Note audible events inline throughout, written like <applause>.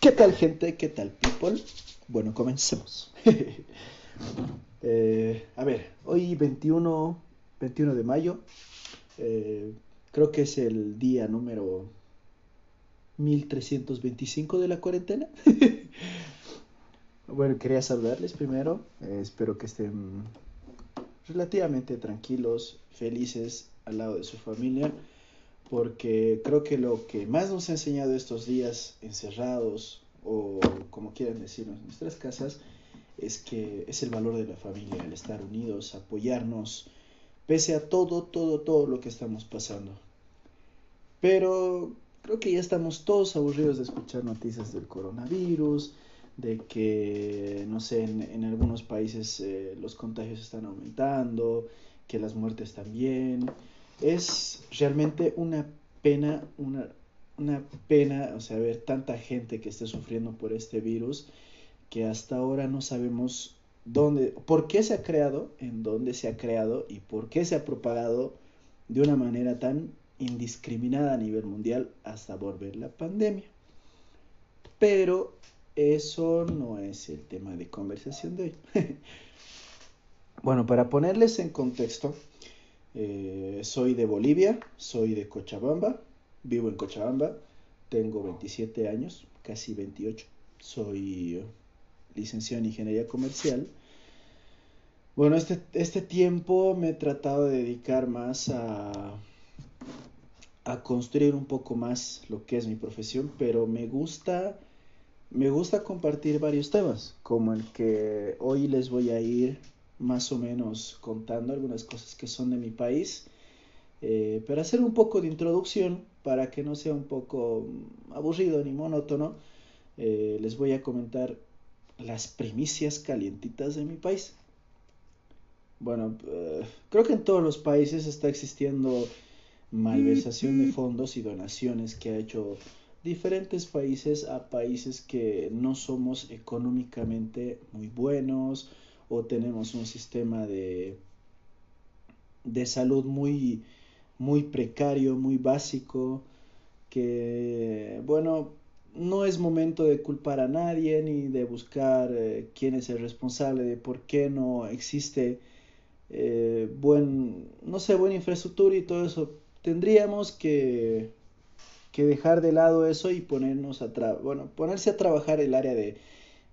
¿Qué tal gente? ¿Qué tal people? Bueno, comencemos. <laughs> Eh, a ver, hoy 21, 21 de mayo, eh, creo que es el día número 1325 de la cuarentena. <laughs> bueno, quería saludarles primero, eh, espero que estén relativamente tranquilos, felices al lado de su familia porque creo que lo que más nos ha enseñado estos días encerrados o como quieran decirlo en nuestras casas es que es el valor de la familia, el estar unidos, apoyarnos, pese a todo, todo, todo lo que estamos pasando. Pero creo que ya estamos todos aburridos de escuchar noticias del coronavirus, de que, no sé, en, algunos países eh, los contagios están aumentando, que las muertes también es realmente una pena, una, una pena, o sea, ver tanta gente que esté sufriendo por este virus que hasta ahora no sabemos dónde, por qué se ha creado, en dónde se ha creado y por qué se ha propagado de una manera tan indiscriminada a nivel mundial hasta volver la pandemia. Pero eso no es el tema de conversación de hoy. <laughs> bueno, para ponerles en contexto, eh, soy de Bolivia, soy de Cochabamba, vivo en Cochabamba, tengo 27 años, casi 28, soy licenciado en Ingeniería Comercial. Bueno, este, este tiempo me he tratado de dedicar más a, a construir un poco más lo que es mi profesión, pero me gusta, me gusta compartir varios temas, como el que hoy les voy a ir más o menos contando algunas cosas que son de mi país, eh, pero hacer un poco de introducción para que no sea un poco aburrido ni monótono, eh, les voy a comentar las primicias calientitas de mi país. Bueno, eh, creo que en todos los países está existiendo malversación de fondos y donaciones que ha hecho diferentes países a países que no somos económicamente muy buenos o tenemos un sistema de, de salud muy, muy precario, muy básico, que, bueno, no es momento de culpar a nadie ni de buscar eh, quién es el responsable de por qué no existe eh, buen, no sé, buena infraestructura y todo eso. Tendríamos que, que dejar de lado eso y ponernos a bueno, ponerse a trabajar el área de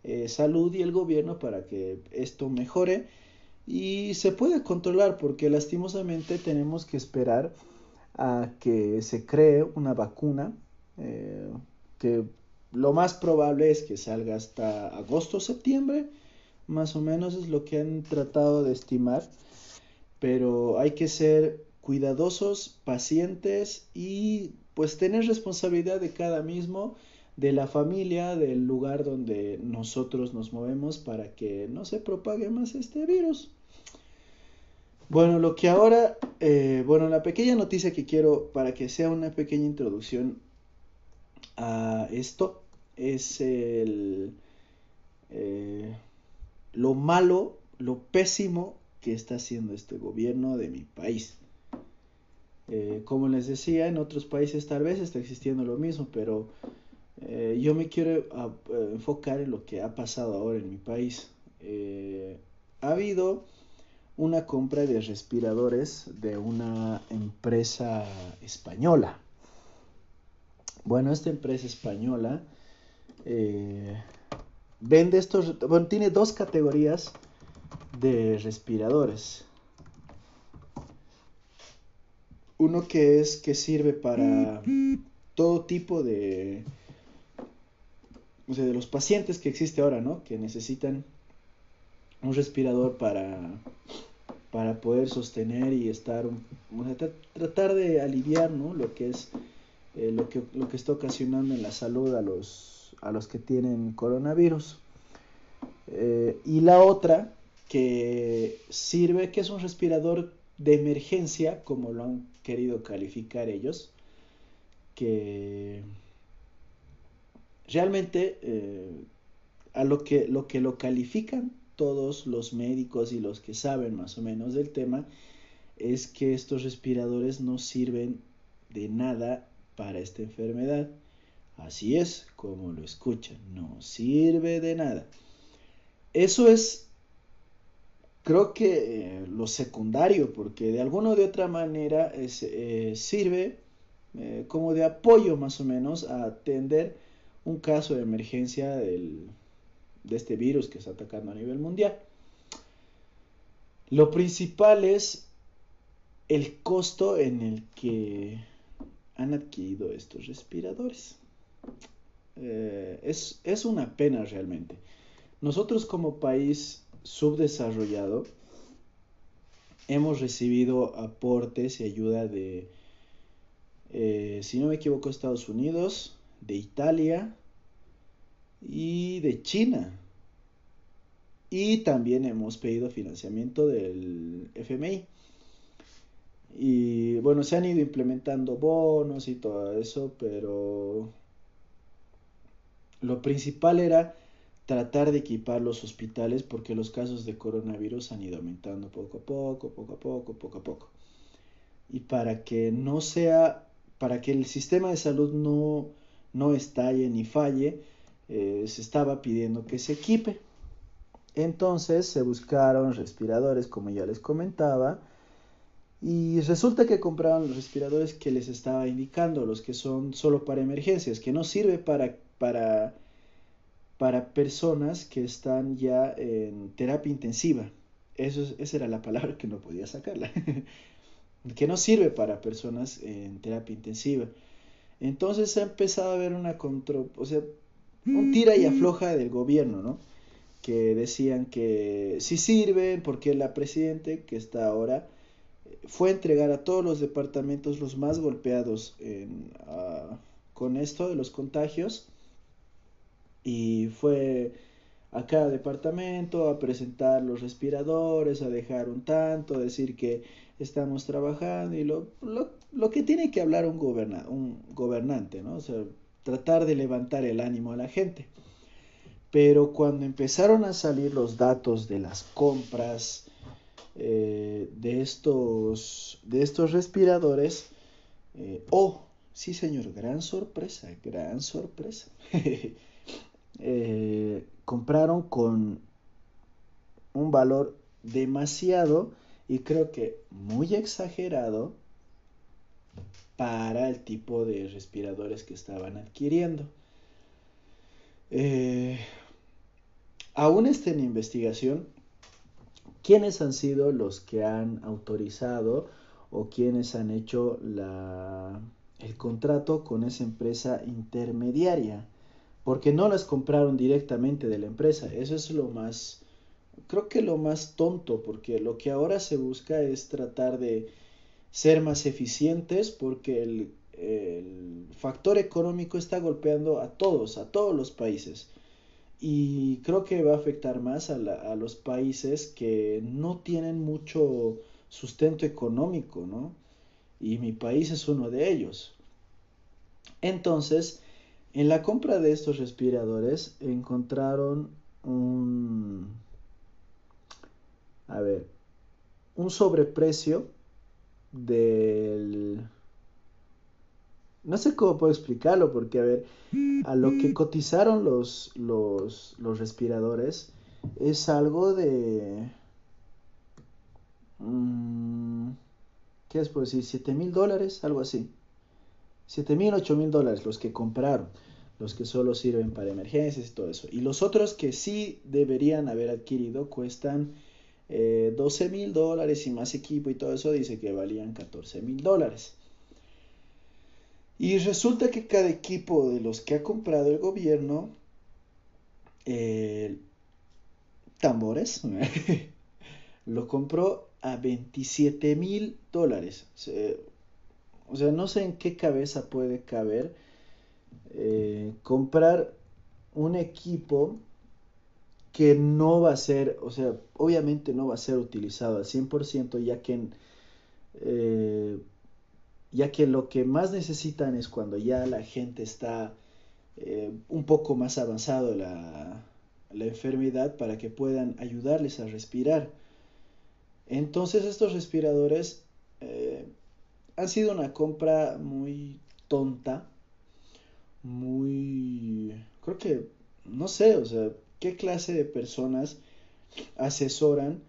eh, salud y el gobierno para que esto mejore. Y se pueda controlar porque lastimosamente tenemos que esperar a que se cree una vacuna eh, que lo más probable es que salga hasta agosto o septiembre más o menos es lo que han tratado de estimar. Pero hay que ser cuidadosos pacientes y pues tener responsabilidad de cada mismo de la familia, del lugar donde nosotros nos movemos para que no se propague más este virus. Bueno, lo que ahora, eh, bueno, la pequeña noticia que quiero para que sea una pequeña introducción a esto es el, eh, lo malo, lo pésimo que está haciendo este gobierno de mi país. Eh, como les decía, en otros países tal vez está existiendo lo mismo, pero eh, yo me quiero eh, enfocar en lo que ha pasado ahora en mi país. Eh, ha habido una compra de respiradores de una empresa española. Bueno, esta empresa española vende estos, bueno, tiene dos categorías de respiradores. Uno que es que sirve para todo tipo de o sea, de los pacientes que existe ahora, ¿no? Que necesitan un respirador para, para poder sostener y estar, o sea, tratar de aliviar, ¿no? Lo que es, eh, lo, que, lo que está ocasionando en la salud a los, a los que tienen coronavirus. Eh, y la otra, que sirve, que es un respirador de emergencia, como lo han querido calificar ellos, que realmente eh, a lo que, lo que lo califican todos los médicos y los que saben más o menos del tema es que estos respiradores no sirven de nada para esta enfermedad. Así es como lo escuchan, no sirve de nada. Eso es, creo que eh, lo secundario, porque de alguna o de otra manera eh, sirve como de apoyo más o menos a atender un caso de emergencia del, de este virus que está atacando a nivel mundial. Lo principal es el costo en el que han adquirido estos respiradores. Eh, es, es una pena realmente. Nosotros como país subdesarrollado hemos recibido aportes y ayuda de, eh, si no me equivoco, Estados Unidos, de Italia y de China. Y también hemos pedido financiamiento del FMI. Y bueno, se han ido implementando bonos y todo eso, pero lo principal era tratar de equipar los hospitales porque los casos de coronavirus han ido aumentando poco a poco, poco a poco, poco a poco. Y para que no sea, para que el sistema de salud no, no estalle ni falle, eh, se estaba pidiendo que se equipe. Entonces se buscaron respiradores, como ya les comentaba, y resulta que compraron los respiradores que les estaba indicando, los que son solo para emergencias, que no sirve para, para, para personas que están ya en terapia intensiva. Eso, esa era la palabra que no podía sacarla. <laughs> que no sirve para personas en terapia intensiva. Entonces ha empezado a haber una control, o sea, un tira y afloja del gobierno, ¿no? Que decían que sí sirven porque la presidente que está ahora fue a entregar a todos los departamentos los más golpeados con esto de los contagios y fue a cada departamento a presentar los respiradores, a dejar un tanto, a decir que estamos trabajando y lo, lo, lo que tiene que hablar un, goberna, un gobernante, ¿no? O sea, tratar de levantar el ánimo a la gente. Pero cuando empezaron a salir los datos de las compras eh, de, estos, de estos respiradores, eh, oh, sí señor, gran sorpresa, gran sorpresa. <laughs> Eh, compraron con un valor demasiado y creo que muy exagerado para el tipo de respiradores que estaban adquiriendo. Eh, aún está en investigación quiénes han sido los que han autorizado o quiénes han hecho la, el contrato con esa empresa intermediaria, porque no las compraron directamente de la empresa. Eso es lo más, creo que lo más tonto, porque lo que ahora se busca es tratar de ser más eficientes porque el, factor económico está golpeando a todos, a todos los países. Y creo que va a afectar más a, a los países que no tienen mucho sustento económico, ¿no? Y mi país es uno de ellos. Entonces, en la compra de estos respiradores encontraron un, a ver, un sobreprecio del... No sé cómo puedo explicarlo, porque a ver, a lo que cotizaron los, los, los respiradores es algo de... Mm, ¿Qué es por decir? ¿7 mil dólares? Algo así. 7 mil, 8 mil dólares los que compraron. Los que solo sirven para emergencias y todo eso. Y los otros que sí deberían haber adquirido cuestan 12 eh, mil dólares y más equipo y todo eso dice que valían 14 mil dólares. Y resulta que cada equipo de los que ha comprado el gobierno, eh, tambores, <laughs> lo compró a 27 mil dólares. O sea, no sé en qué cabeza puede caber eh, comprar un equipo que no va a ser, o sea, obviamente no va a ser utilizado al 100% ya que, eh, ya que lo que más necesitan es cuando ya la gente está eh, un poco más avanzado la, la enfermedad para que puedan ayudarles a respirar. Entonces estos respiradores eh, han sido una compra muy tonta muy, creo que, no sé, o sea, qué clase de personas asesoran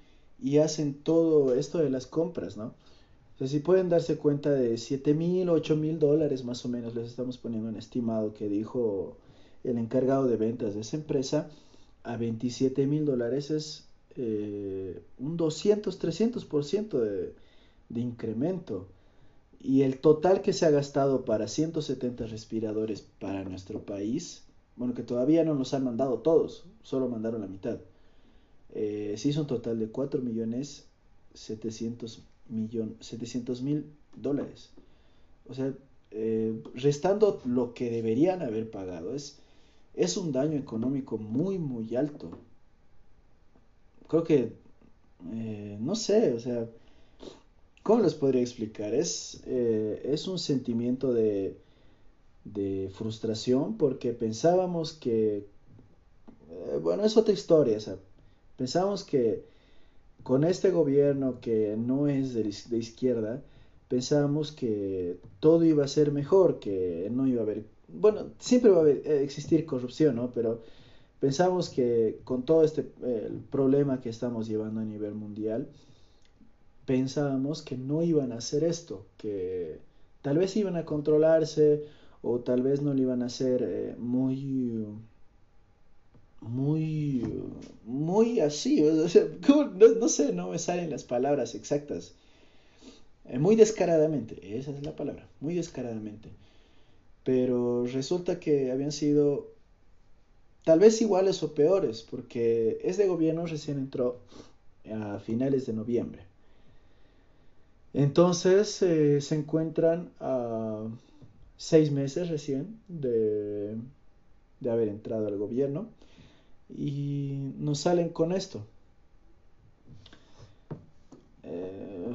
y hacen todo esto de las compras, ¿no? O sea, si pueden darse cuenta de 7 mil, 8 mil dólares más o menos, les estamos poniendo un estimado que dijo el encargado de ventas de esa empresa, a 27 mil dólares es eh, un 200, 300% de, de incremento. Y el total que se ha gastado para 170 respiradores para nuestro país, bueno, que todavía no nos han mandado todos, solo mandaron la mitad. Eh, se hizo un total de 4 millones 700 mil dólares. O sea, eh, restando lo que deberían haber pagado, es, es un daño económico muy, muy alto. Creo que, eh, no sé, o sea, ¿cómo les podría explicar? Es, eh, es un sentimiento de, de frustración porque pensábamos que, bueno, es otra historia, pensábamos que con este gobierno que no es de, izquierda, pensábamos que todo iba a ser mejor, que no iba a haber, bueno, siempre va a eh, existir corrupción, ¿no? Pero pensamos que con todo este problema que estamos llevando a nivel mundial, pensábamos que no iban a hacer esto, que tal vez iban a controlarse o tal vez no lo iban a hacer eh, muy muy, muy así, <laughs> no, sé, no me salen las palabras exactas. Eh, muy descaradamente, esa es la palabra, muy descaradamente. Pero resulta que habían sido tal vez iguales o peores, porque este gobierno recién entró a finales de noviembre. Entonces eh, se encuentran a seis meses recién de, de haber entrado al gobierno y nos salen con esto. Eh,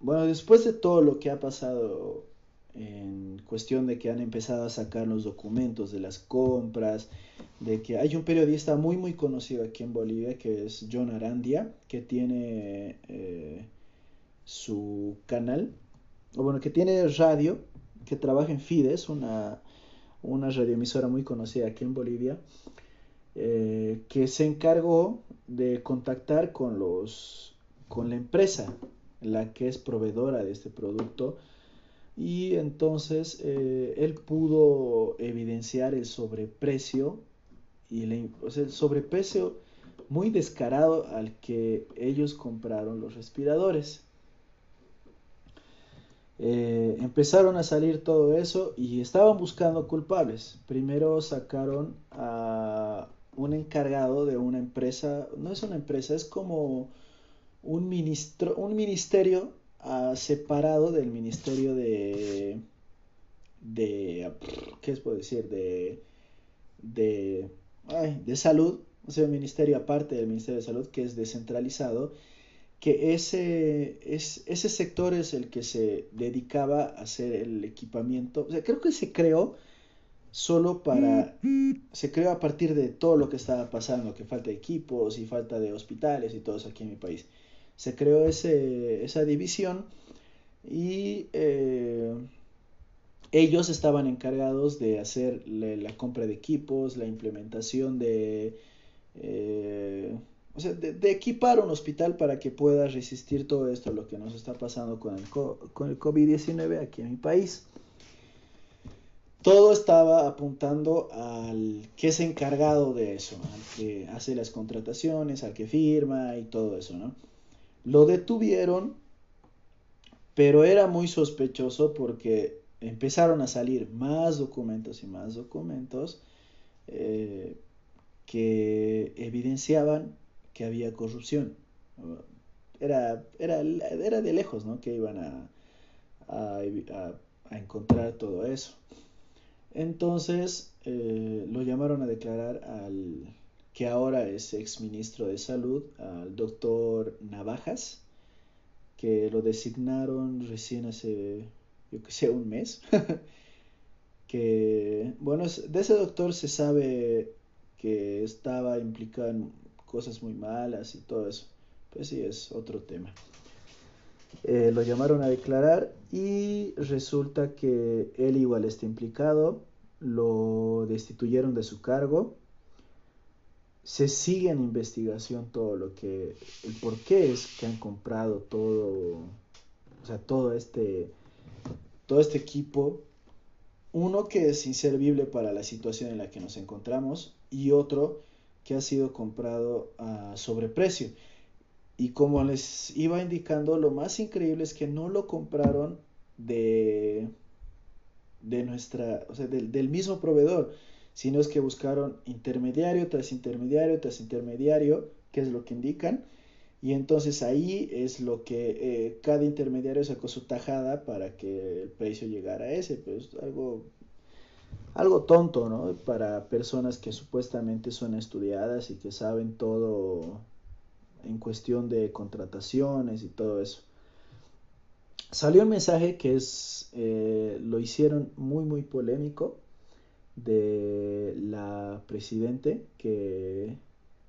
bueno, después de todo lo que ha pasado en cuestión de que han empezado a sacar los documentos de las compras, de que hay un periodista muy muy conocido aquí en Bolivia que es John Arandia, que tiene eh, su canal, o bueno, que tiene radio, que trabaja en Fides, una, una radioemisora muy conocida aquí en Bolivia, eh, que se encargó de contactar con los con la empresa la que es proveedora de este producto y entonces eh, él pudo evidenciar el sobreprecio y el sobreprecio muy descarado al que ellos compraron los respiradores. Eh, empezaron a salir todo eso y estaban buscando culpables. Primero sacaron a un encargado de una empresa, no es una empresa, es como un, ministro, un ministerio uh, separado del ministerio de, de, ¿qué puedo decir? De, de, de salud, o sea, un ministerio aparte del Ministerio de Salud que es descentralizado, que ese, es, ese sector es el que se dedicaba a hacer el equipamiento, o sea, creo que se creó solo para... Se creó a partir de todo lo que estaba pasando, que falta de equipos y falta de hospitales y todo eso aquí en mi país. Se creó ese, esa división y eh, ellos estaban encargados de hacer la, compra de equipos, la implementación de... Eh, de, equipar un hospital para que pueda resistir todo esto, lo que nos está pasando con el, el COVID-19 aquí en mi país todo estaba apuntando al que es encargado de eso, al que hace las contrataciones, al que firma y todo eso, ¿no? Lo detuvieron, pero era muy sospechoso porque empezaron a salir más documentos y más documentos eh, que evidenciaban que había corrupción. Era, era, era de lejos, ¿no? Que iban a, a, encontrar todo eso. Entonces eh, lo llamaron a declarar al que ahora es ex ministro de salud, al doctor Navajas, que lo designaron recién hace, yo que sé, un mes. <laughs> que, bueno, de ese doctor se sabe que estaba implicado en cosas muy malas y todo eso. Pues sí, es otro tema. Eh, lo llamaron a declarar y resulta que él igual está implicado lo destituyeron de su cargo. Se sigue en investigación todo lo que, el por qué es que han comprado todo, o sea, todo este, todo este equipo. Uno que es inservible para la situación en la que nos encontramos y otro que ha sido comprado a sobreprecio. Y como les iba indicando, lo más increíble es que no lo compraron de, de nuestra, o sea, del, del mismo proveedor, sino es que buscaron intermediario tras intermediario tras intermediario, que es lo que indican, y entonces ahí es lo que eh, cada intermediario sacó su tajada para que el precio llegara a ese, pues algo algo tonto, ¿no? Para personas que supuestamente son estudiadas y que saben todo en cuestión de contrataciones y todo eso. Salió un mensaje que es, eh, lo hicieron muy, muy polémico de la presidente que,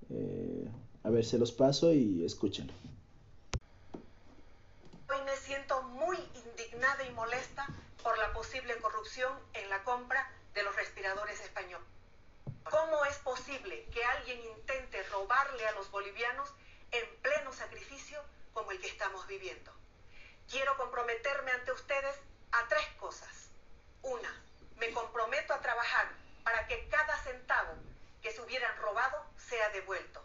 eh, a ver, se los paso y escúchenlo. Hoy me siento muy indignada y molesta posible corrupción en la compra de los respiradores españoles. ¿Cómo es posible que alguien intente robarle a los bolivianos en pleno sacrificio como el que estamos viviendo? Quiero comprometerme ante ustedes a tres cosas. Una, me comprometo a trabajar para que cada centavo que se hubieran robado sea devuelto.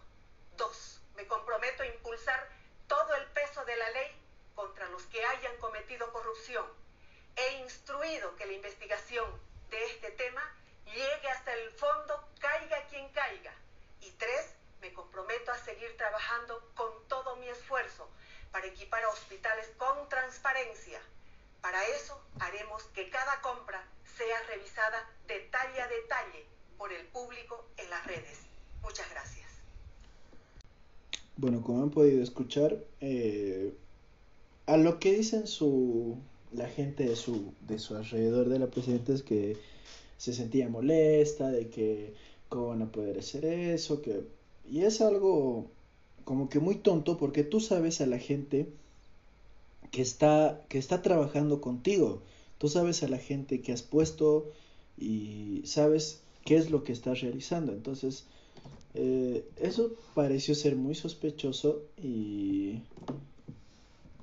Dos, me comprometo a impulsar todo el peso de la ley contra los que hayan cometido corrupción. He investigación de este tema llegue hasta el fondo, caiga quien caiga. Y tres, me comprometo a seguir trabajando con todo mi esfuerzo para equipar a hospitales con transparencia. Para eso haremos que cada compra sea revisada detalle a detalle por el público en las redes. Muchas gracias. Bueno, como han podido escuchar, eh, a lo que dicen su la gente de su, de su alrededor de la presidenta es que se sentía molesta, de que cómo van a poder hacer eso, que... Y es algo como que muy tonto porque tú sabes a la gente que está, que está trabajando contigo, tú sabes a la gente que has puesto y sabes qué es lo que estás realizando. Entonces, eh, eso pareció ser muy sospechoso y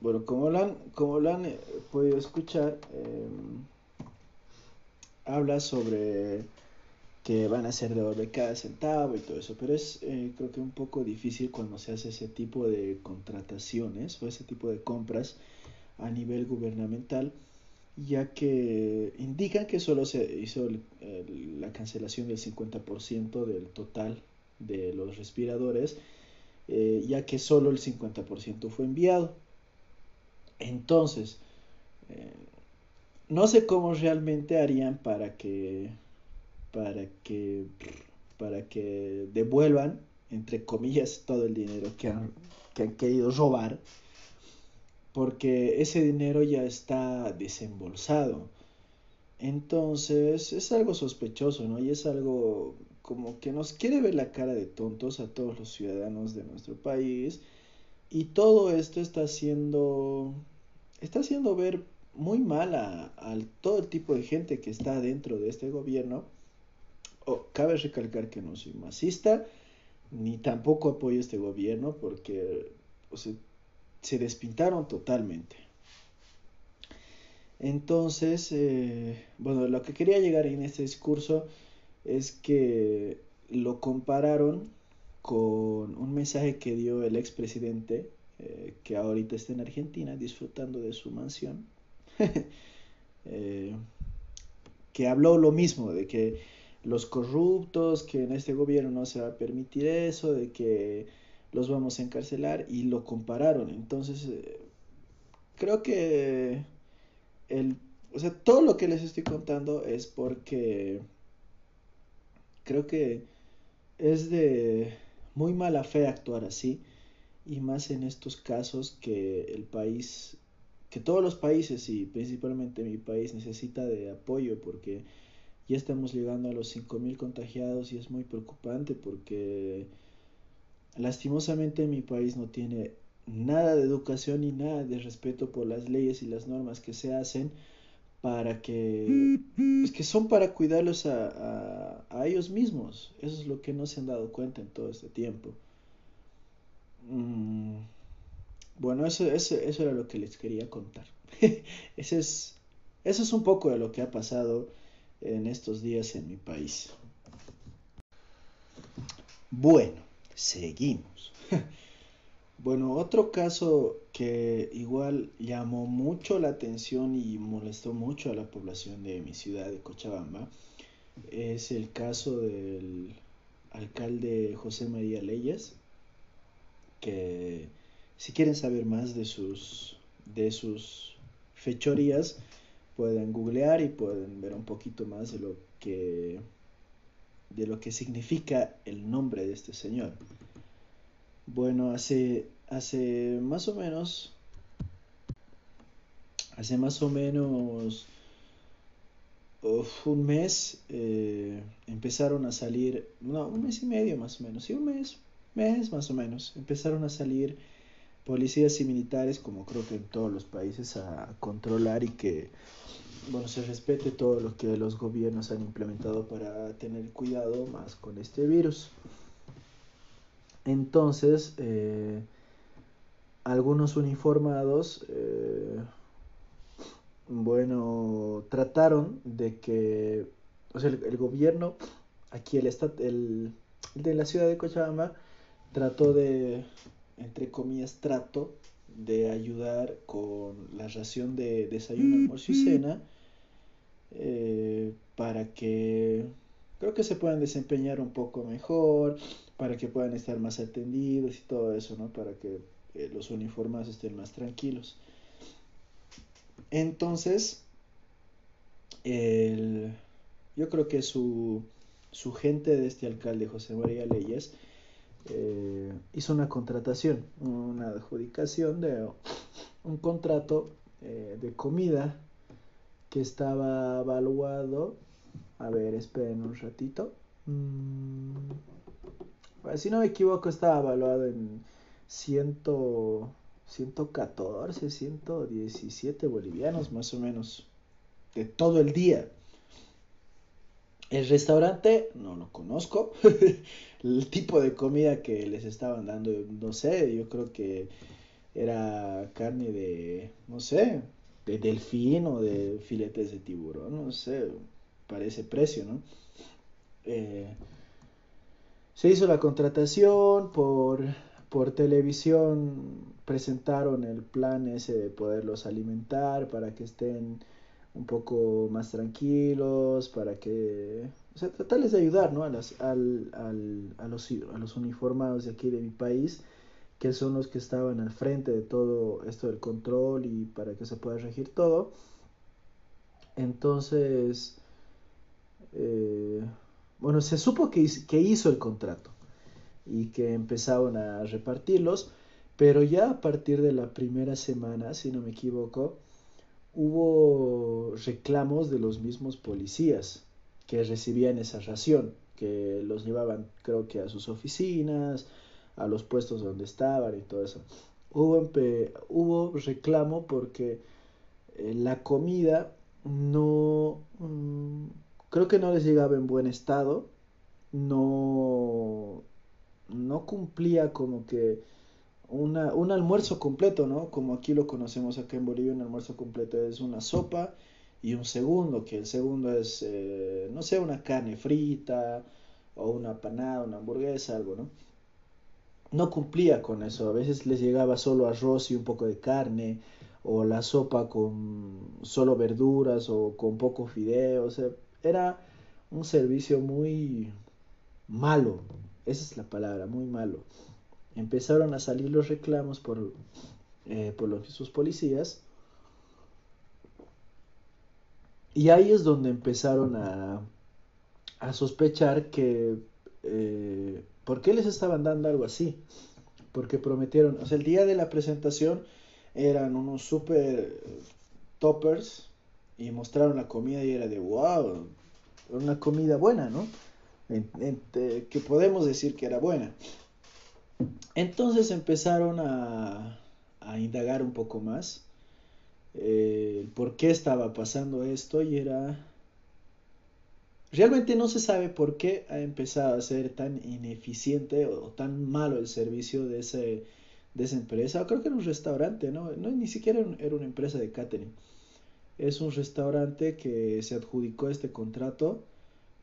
bueno, como lo han, como lo han eh, podido escuchar, em, habla sobre que van a ser devolver cada centavo y todo eso, pero es eh, creo que un poco difícil cuando se hace ese tipo de contrataciones o ese tipo de compras a nivel gubernamental, ya que indican que solo se hizo la cancelación del 50% del total de los respiradores, eh, ya que solo el 50% fue enviado. Entonces, eh, no sé cómo realmente harían para que, para que, para que devuelvan, entre comillas, todo el dinero que han, que han querido robar, porque ese dinero ya está desembolsado. Entonces es algo sospechoso, ¿no? Y es algo como que nos quiere ver la cara de tontos a todos los ciudadanos de nuestro país. Y todo esto está haciendo está haciendo ver muy mal a, todo el tipo de gente que está dentro de este gobierno. Oh, cabe recalcar que no soy masista, ni tampoco apoyo este gobierno porque se despintaron totalmente. Entonces, eh, bueno, lo que quería llegar en este discurso es que lo compararon con un mensaje que dio el expresidente eh, que ahorita está en Argentina disfrutando de su mansión, <laughs> eh, que habló lo mismo, de que los corruptos, que en este gobierno no se va a permitir eso, de que los vamos a encarcelar y lo compararon. Entonces, eh, creo que el, o sea, todo lo que les estoy contando es porque creo que es de muy mala fe actuar así y más en estos casos que el país, que todos los países y principalmente mi país necesita de apoyo porque ya estamos llegando a los 5.000 contagiados y es muy preocupante porque lastimosamente mi país no tiene nada de educación ni nada de respeto por las leyes y las normas que se hacen para que, es que son para cuidarlos a, a, ellos mismos. Eso es lo que no se han dado cuenta en todo este tiempo. Mm, bueno, eso, eso, eso, era lo que les quería contar. <laughs> Es, eso es un poco de lo que ha pasado en estos días en mi país. Bueno, seguimos. <laughs> Bueno, otro caso que igual llamó mucho la atención y molestó mucho a la población de mi ciudad de Cochabamba es el caso del alcalde José María Leyes, que si quieren saber más de sus, de sus fechorías, pueden googlear y pueden ver un poquito más de lo que de lo que significa el nombre de este señor. Bueno, hace, hace más o menos, hace más o menos un mes eh, empezaron a salir, no, un mes y medio más o menos, sí, un mes, mes más o menos, empezaron a salir policías y militares, como creo que en todos los países, a controlar y que, bueno, se respete todo lo que los gobiernos han implementado para tener cuidado más con este virus. Entonces, eh, algunos uniformados, eh, bueno, trataron de que, o sea, el, gobierno, aquí el, el de la ciudad de Cochabamba, trató de, entre comillas, trato de ayudar con la ración de desayuno, almuerzo y cena, eh, para que creo que se puedan desempeñar un poco mejor, para que puedan estar más atendidos y todo eso, ¿no? Para que eh, los uniformados estén más tranquilos. Entonces, yo creo que su, su gente de este alcalde, José María Leyes, eh, hizo una contratación, una adjudicación de un contrato eh, de comida que estaba evaluado. A ver, esperen un ratito. Mm, si no me equivoco, estaba evaluado en 100, 114, 117 bolivianos más o menos de todo el día. El restaurante no lo conozco. <laughs> el tipo de comida que les estaban dando, no sé, yo creo que era carne de, no sé, de delfín o de filetes de tiburón, no sé, para ese precio, ¿no? Eh, se hizo la contratación por, por televisión, presentaron el plan ese de poderlos alimentar para que estén un poco más tranquilos, para que, o sea, tratarles de ayudar, ¿no? A, las, al, al, a, los, a los uniformados de aquí de mi país, que son los que estaban al frente de todo esto del control y para que se pueda regir todo. Entonces, eh, bueno, se supo que, que hizo el contrato y que empezaron a repartirlos, pero ya a partir de la primera semana, si no me equivoco, hubo reclamos de los mismos policías que recibían esa ración, que los llevaban creo que a sus oficinas, a los puestos donde estaban y todo eso. Hubo, hubo reclamo porque eh, la comida no... Mm, creo que no les llegaba en buen estado, no, no cumplía como que un almuerzo completo, ¿no? Como aquí lo conocemos acá en Bolivia, un almuerzo completo es una sopa y un segundo, que el segundo es, eh, no sé, una carne frita o una panada, una hamburguesa, algo, ¿no? No cumplía con eso, a veces les llegaba solo arroz y un poco de carne, o la sopa con solo verduras o con poco fideo, o sea, era un servicio muy malo, esa es la palabra, muy malo. Empezaron a salir los reclamos por, eh, por los sus policías. Y ahí es donde empezaron a, a sospechar que... Eh, ¿Por qué les estaban dando algo así? Porque prometieron, o sea, el día de la presentación eran unos super toppers y mostraron la comida y era de wow, una comida buena, ¿no? que podemos decir que era buena. Entonces empezaron a, indagar un poco más eh, por qué estaba pasando esto y era... Realmente no se sabe por qué ha empezado a ser tan ineficiente o, tan malo el servicio de, ese, de esa empresa. Creo que era un restaurante, ¿no? no ni siquiera era una empresa de catering. Es un restaurante que se adjudicó este contrato,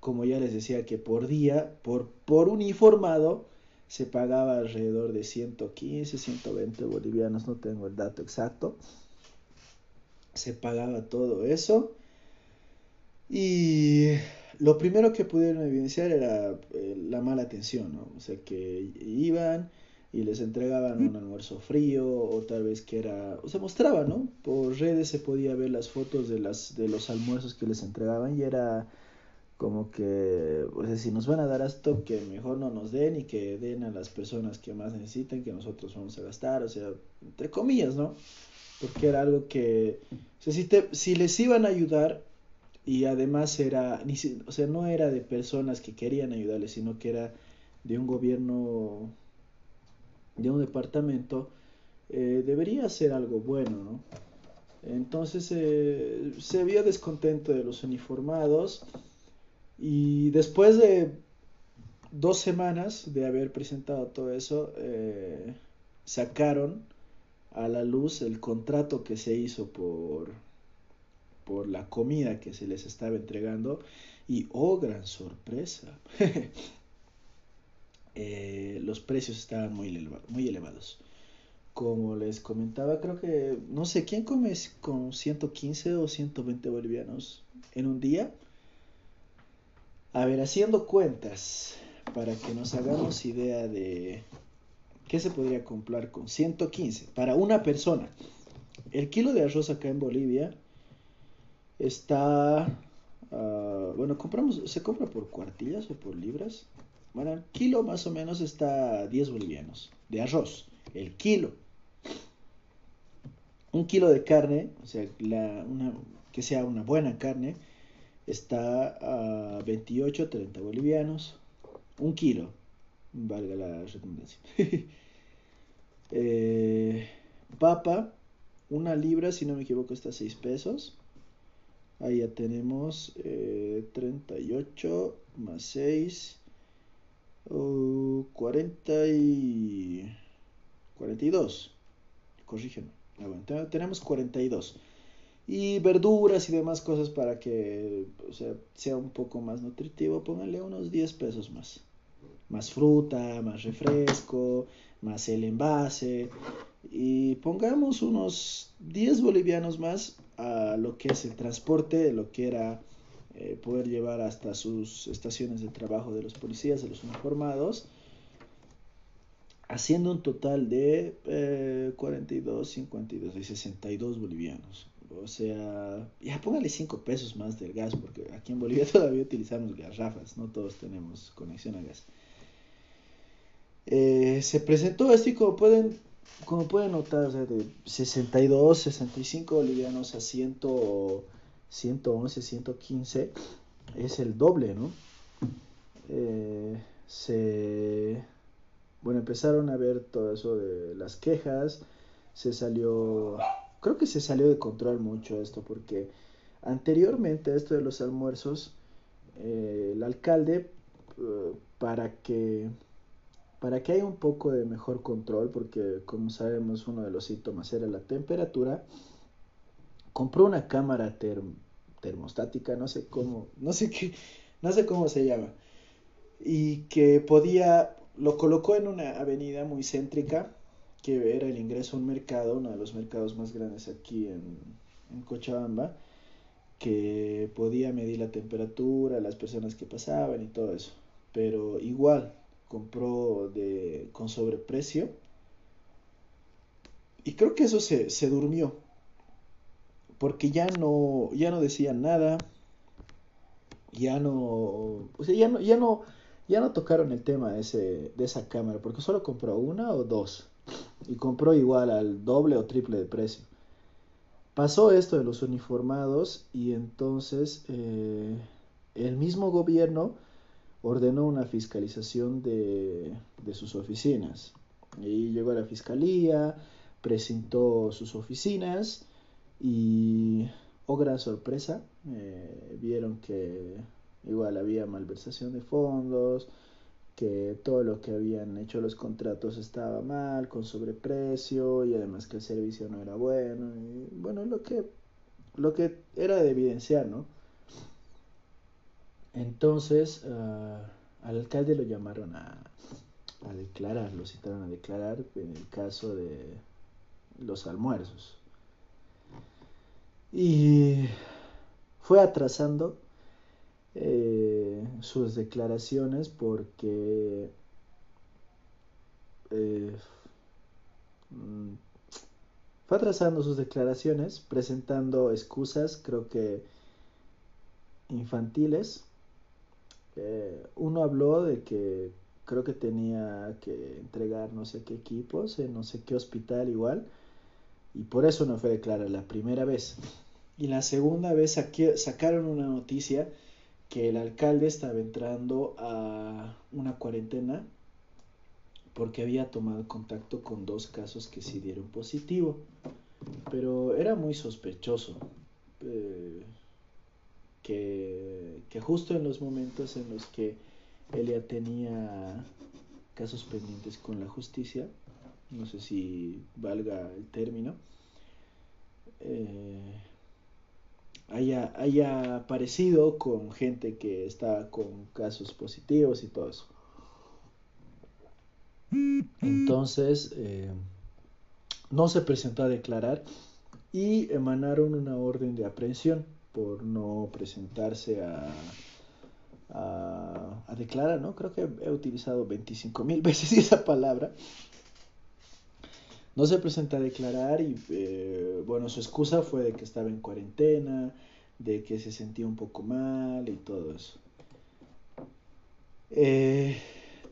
como ya les decía, que por día, por, por uniformado, se pagaba alrededor de 115, 120 bolivianos, no tengo el dato exacto. Se pagaba todo eso. Y lo primero que pudieron evidenciar era eh, la mala atención, ¿no? O sea, que iban y les entregaban un almuerzo frío o tal vez que era, o sea, mostraba, ¿no? Por redes se podía ver las fotos de, las, de los almuerzos que les entregaban y era como que, o si nos van a dar esto, que mejor no nos den y que den a las personas que más necesiten, que nosotros vamos a gastar, o sea, entre comillas, ¿no? Porque era algo que, o sea, si, te, si les iban a ayudar y además era, ni, o sea, no era de personas que querían ayudarles, sino que era de un gobierno de un departamento, eh, debería ser algo bueno, ¿no? Entonces eh, se vio descontento de los uniformados y después de dos semanas de haber presentado todo eso, eh, sacaron a la luz el contrato que se hizo por, por la comida que se les estaba entregando y oh gran sorpresa <laughs> Eh, los precios estaban muy, muy elevados. Como les comentaba, creo que, no sé, ¿quién come con 115 o 120 bolivianos en un día? A ver, haciendo cuentas, para que nos hagamos idea de qué se podría comprar con 115 para una persona. El kilo de arroz acá en Bolivia está, ah, bueno, compramos, se compra por cuartillas o por libras. Bueno, el kilo más o menos está a 10 bolivianos de arroz. El kilo. Un kilo de carne, o sea, la, una, que sea una buena carne, está a 28, 30 bolivianos. Un kilo, valga la redundancia. <laughs> Eh, papa, una libra, si no me equivoco, está a 6 pesos. Ahí ya tenemos 38 eh, más 6, 40 y 42. Corrígeme. Ah, tenemos 42. Y verduras y demás cosas para que sea, un poco más nutritivo. Pónganle unos 10 pesos más. Más fruta, más refresco, más el envase. Y pongamos unos 10 bolivianos más a lo que es el transporte lo que era eh, poder llevar hasta sus estaciones de trabajo de los policías, de los uniformados, haciendo un total de eh, 42, 52 y 62 bolivianos. O sea, ya póngale 5 pesos más del gas, porque aquí en Bolivia <laughs> todavía utilizamos garrafas, no todos tenemos conexión a gas. Eh, se presentó así como pueden, como pueden notar, de 62, 65 bolivianos a 100 111, 115 es el doble, ¿no? Eh, se, bueno, empezaron a ver todo eso de las quejas, se salió, creo que se salió de control mucho esto, porque anteriormente a esto de los almuerzos, eh, el alcalde, eh, para que para que haya un poco de mejor control, porque como sabemos uno de los síntomas era la temperatura, compró una cámara termostática, no sé cómo, no sé qué, no sé cómo se llama, y que podía, lo colocó en una avenida muy céntrica, que era el ingreso a un mercado, uno de los mercados más grandes aquí en, en Cochabamba, que podía medir la temperatura, las personas que pasaban y todo eso. Pero igual compró de, con sobreprecio. Y creo que eso se, se durmió porque ya no, ya no decían nada, ya no, o sea, ya no, ya no, ya no tocaron el tema de, ese, de esa cámara, porque solo compró una o dos, y compró igual al doble o triple de precio. Pasó esto de los uniformados y entonces eh, el mismo gobierno ordenó una fiscalización de, de sus oficinas. Y llegó a la fiscalía, presentó sus oficinas Y, oh gran sorpresa, eh, vieron que igual había malversación de fondos, que todo lo que habían hecho los contratos estaba mal, con sobreprecio y además que el servicio no era bueno. Y, bueno, lo que, lo que era de evidenciar, ¿no? Entonces, ah, al alcalde lo llamaron a, a declarar, lo citaron a declarar en el caso de los almuerzos. Y fue atrasando eh, sus declaraciones porque eh, mm, fue atrasando sus declaraciones, presentando excusas, creo que infantiles. Eh, uno habló de que creo que tenía que entregar no sé qué equipos en no sé qué hospital igual y por eso no fue declarada la primera vez. Y la segunda vez sacaron una noticia que el alcalde estaba entrando a una cuarentena porque había tomado contacto con dos casos que sí dieron positivo. Pero era muy sospechoso eh, que, que justo en los momentos en los que él ya tenía casos pendientes con la justicia, no sé si valga el término, eh, haya, haya aparecido con gente que está con casos positivos y todo eso. Entonces, eh, no se presentó a declarar y emanaron una orden de aprehensión por no presentarse a, a, declarar, ¿no? Creo que he utilizado 25 mil <laughs> veces esa palabra. No se presenta a declarar y, eh, bueno, su excusa fue de que estaba en cuarentena, de que se sentía un poco mal y todo eso. Eh,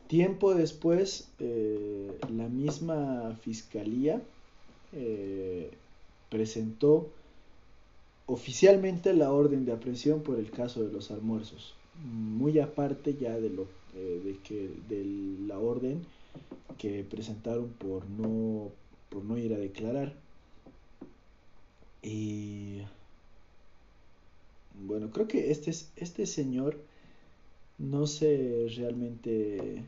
tiempo después, eh, la misma fiscalía presentó oficialmente la orden de aprehensión por el caso de los almuerzos, muy aparte ya de lo de que de la orden que presentaron por no por no ir a declarar. Y bueno, creo que este, este señor no sé realmente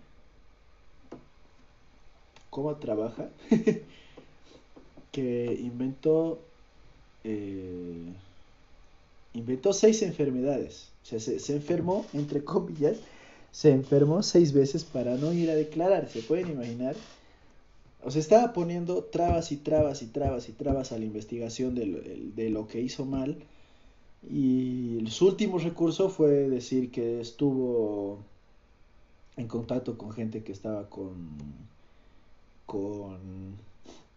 cómo trabaja, <laughs> que inventó, eh, inventó seis enfermedades. O sea, se, se enfermó, entre comillas, se enfermó seis veces para no ir a declarar. ¿Se pueden imaginar? O sea, estaba poniendo trabas y trabas y trabas y trabas a la investigación de lo, que hizo mal. Y su último recurso fue decir que estuvo en contacto con gente que estaba con, con,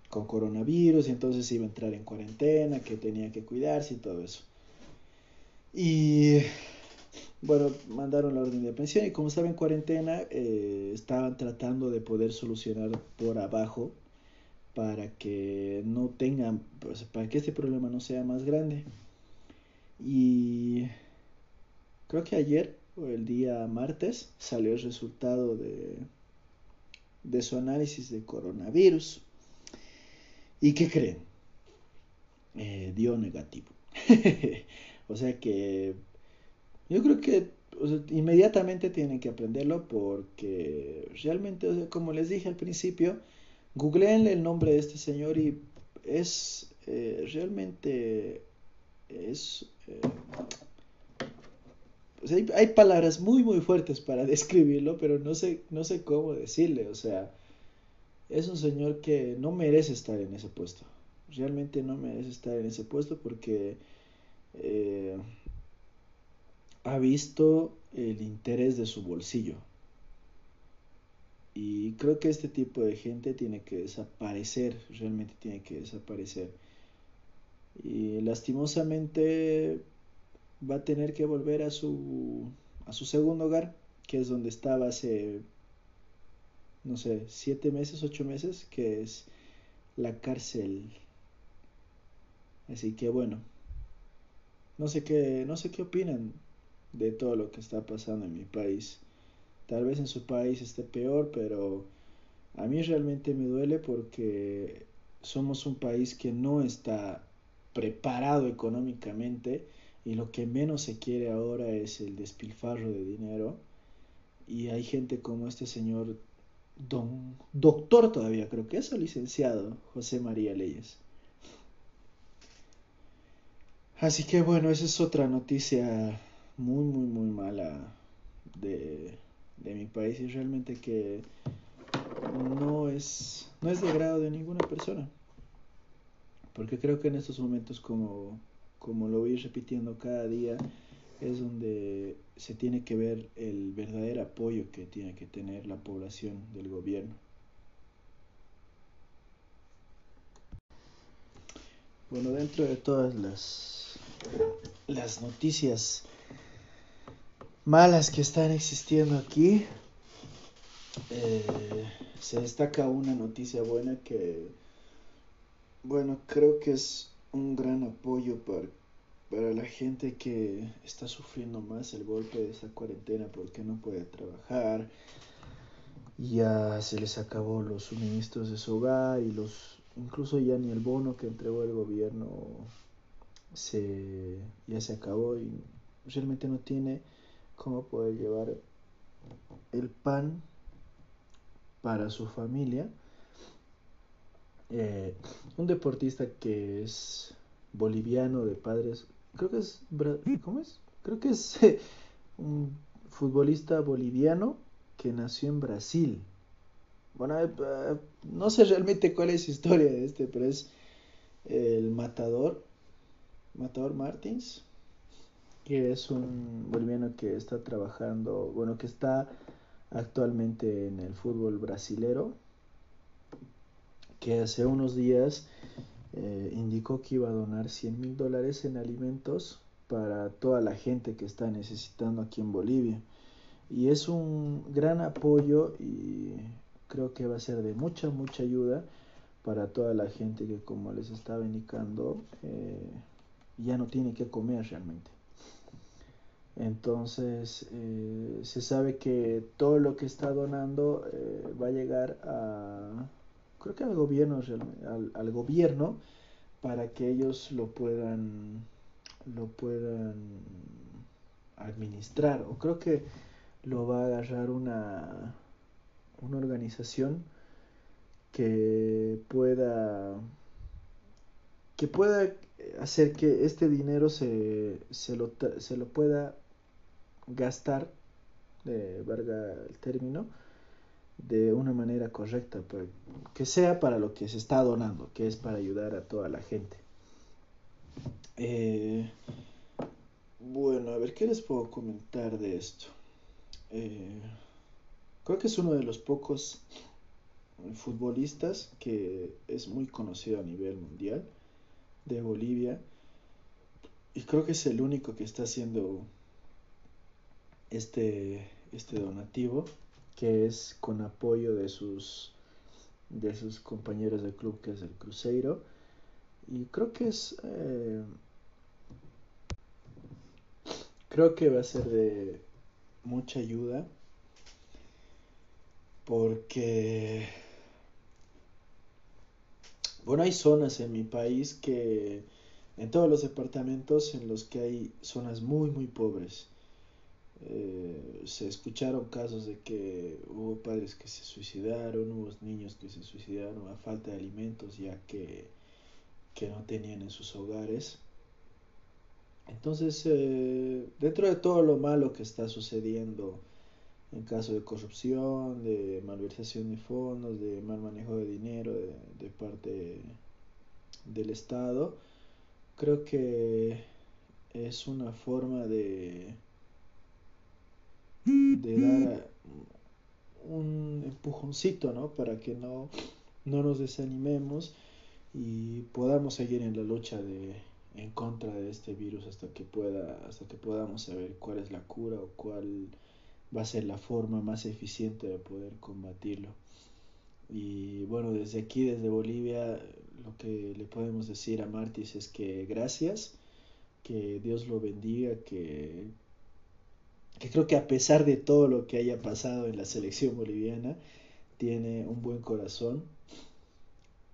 con coronavirus y entonces iba a entrar en cuarentena, que tenía que cuidarse y todo eso. Y bueno, mandaron la orden de pensión y como estaba en cuarentena, eh, estaban tratando de poder solucionar por abajo para que no tengan, pues, para que este problema no sea más grande. Y creo que ayer o el día martes salió el resultado de, de su análisis de coronavirus. ¿Y qué creen? Eh, dio negativo. <laughs> o sea que yo creo que inmediatamente tienen que aprenderlo porque realmente, como les dije al principio, googleenle el nombre de este señor y es eh, realmente es eh, hay, hay, palabras muy muy fuertes para <laughs> describirlo pero no sé no sé cómo decirle o sea es un señor que no merece estar en ese puesto. Realmente no merece estar en ese puesto porque eh, ha visto el interés de su bolsillo. Y creo que este tipo de gente tiene que desaparecer, realmente tiene que desaparecer. Y lastimosamente va a tener que volver a su, a su segundo hogar, que es donde estaba hace, no sé, siete meses, ocho meses, que es la cárcel. Así que bueno, no sé qué, no sé qué opinan de todo lo que está pasando en mi país. Tal vez en su país esté peor, pero a mí realmente me duele porque somos un país que no está preparado económicamente y lo que menos se quiere ahora es el despilfarro de dinero. Y hay gente como este señor, don, doctor todavía creo que es, o licenciado, José María Leyes. Así que bueno, esa es otra noticia muy, muy, muy mala de, de mi país y realmente que no es, no es de grado de ninguna persona. Porque creo que en estos momentos, como, como lo voy repitiendo cada día, es donde se tiene que ver el verdadero apoyo que tiene que tener la población del gobierno. Bueno, dentro de todas las, las noticias malas que están existiendo aquí, eh, se destaca una noticia buena que, bueno, creo que es un gran apoyo para, para la gente que está sufriendo más el golpe de esa cuarentena porque no puede trabajar. Ya se les acabó los suministros de su hogar y los incluso ya ni el bono que entregó el gobierno se ya se acabó y realmente no tiene cómo poder llevar el pan para su familia. Eh, un deportista que es boliviano de padres, creo que es, ¿cómo es? Creo que es un futbolista boliviano que nació en Brasil. Bueno, eh, eh, no sé realmente cuál es la historia de este, pero es el matador, matador Martins, que es un boliviano que está trabajando, bueno, que está actualmente en el fútbol brasilero, que hace unos días eh, indicó que iba a donar 100 mil dólares en alimentos para toda la gente que está necesitando aquí en Bolivia. Y es un gran apoyo y creo que va a ser de mucha, mucha ayuda para toda la gente que, como les estaba indicando, eh, ya no tiene que comer realmente. Entonces, eh, se sabe que todo lo que está donando eh, va a llegar a, creo que al gobierno, al, gobierno, para que ellos lo puedan, lo puedan administrar. O creo que lo va a agarrar una, una organización que pueda que pueda hacer que este dinero se, se, lo, se lo pueda gastar, de verga el término, de una manera correcta, que sea para lo que se está donando, que es para ayudar a toda la gente. Eh, bueno, a ver, ¿qué les puedo comentar de esto? Eh, creo que es uno de los pocos futbolistas que es muy conocido a nivel mundial de Bolivia y creo que es el único que está haciendo este, este donativo que es con apoyo de sus de sus compañeros del club que es el Cruzeiro. Y creo que es eh, creo que va a ser de mucha ayuda porque bueno hay zonas en mi país que en todos los departamentos en los que hay zonas muy muy pobres eh, se escucharon casos de que hubo padres que se suicidaron, hubo niños que se suicidaron a falta de alimentos ya que, que no tenían en sus hogares. Entonces, eh, dentro de todo lo malo que está sucediendo en caso de corrupción, de malversación de fondos, de mal manejo de dinero de, de parte del Estado, creo que es una forma de de dar un empujoncito, ¿no? Para que no, no nos desanimemos y podamos seguir en la lucha de, en contra de este virus hasta que pueda, hasta que podamos saber cuál es la cura o cuál va a ser la forma más eficiente de poder combatirlo. Y bueno, desde aquí, desde Bolivia, lo que le podemos decir a Martis es que gracias, que Dios lo bendiga, que que creo que a pesar de todo lo que haya pasado en la selección boliviana, tiene un buen corazón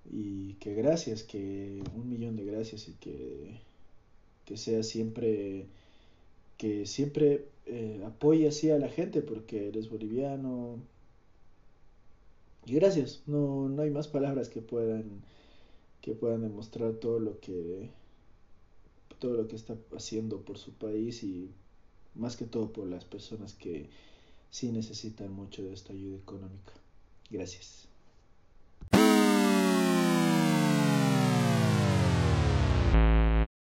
y que gracias, que un millón de gracias y que, que sea siempre, que siempre eh, apoye así a la gente porque eres boliviano. Y gracias, no, no hay más palabras que puedan, que puedan demostrar todo lo que, todo lo que está haciendo por su país y más que todo por las personas que sí necesitan mucho de esta ayuda económica. Gracias.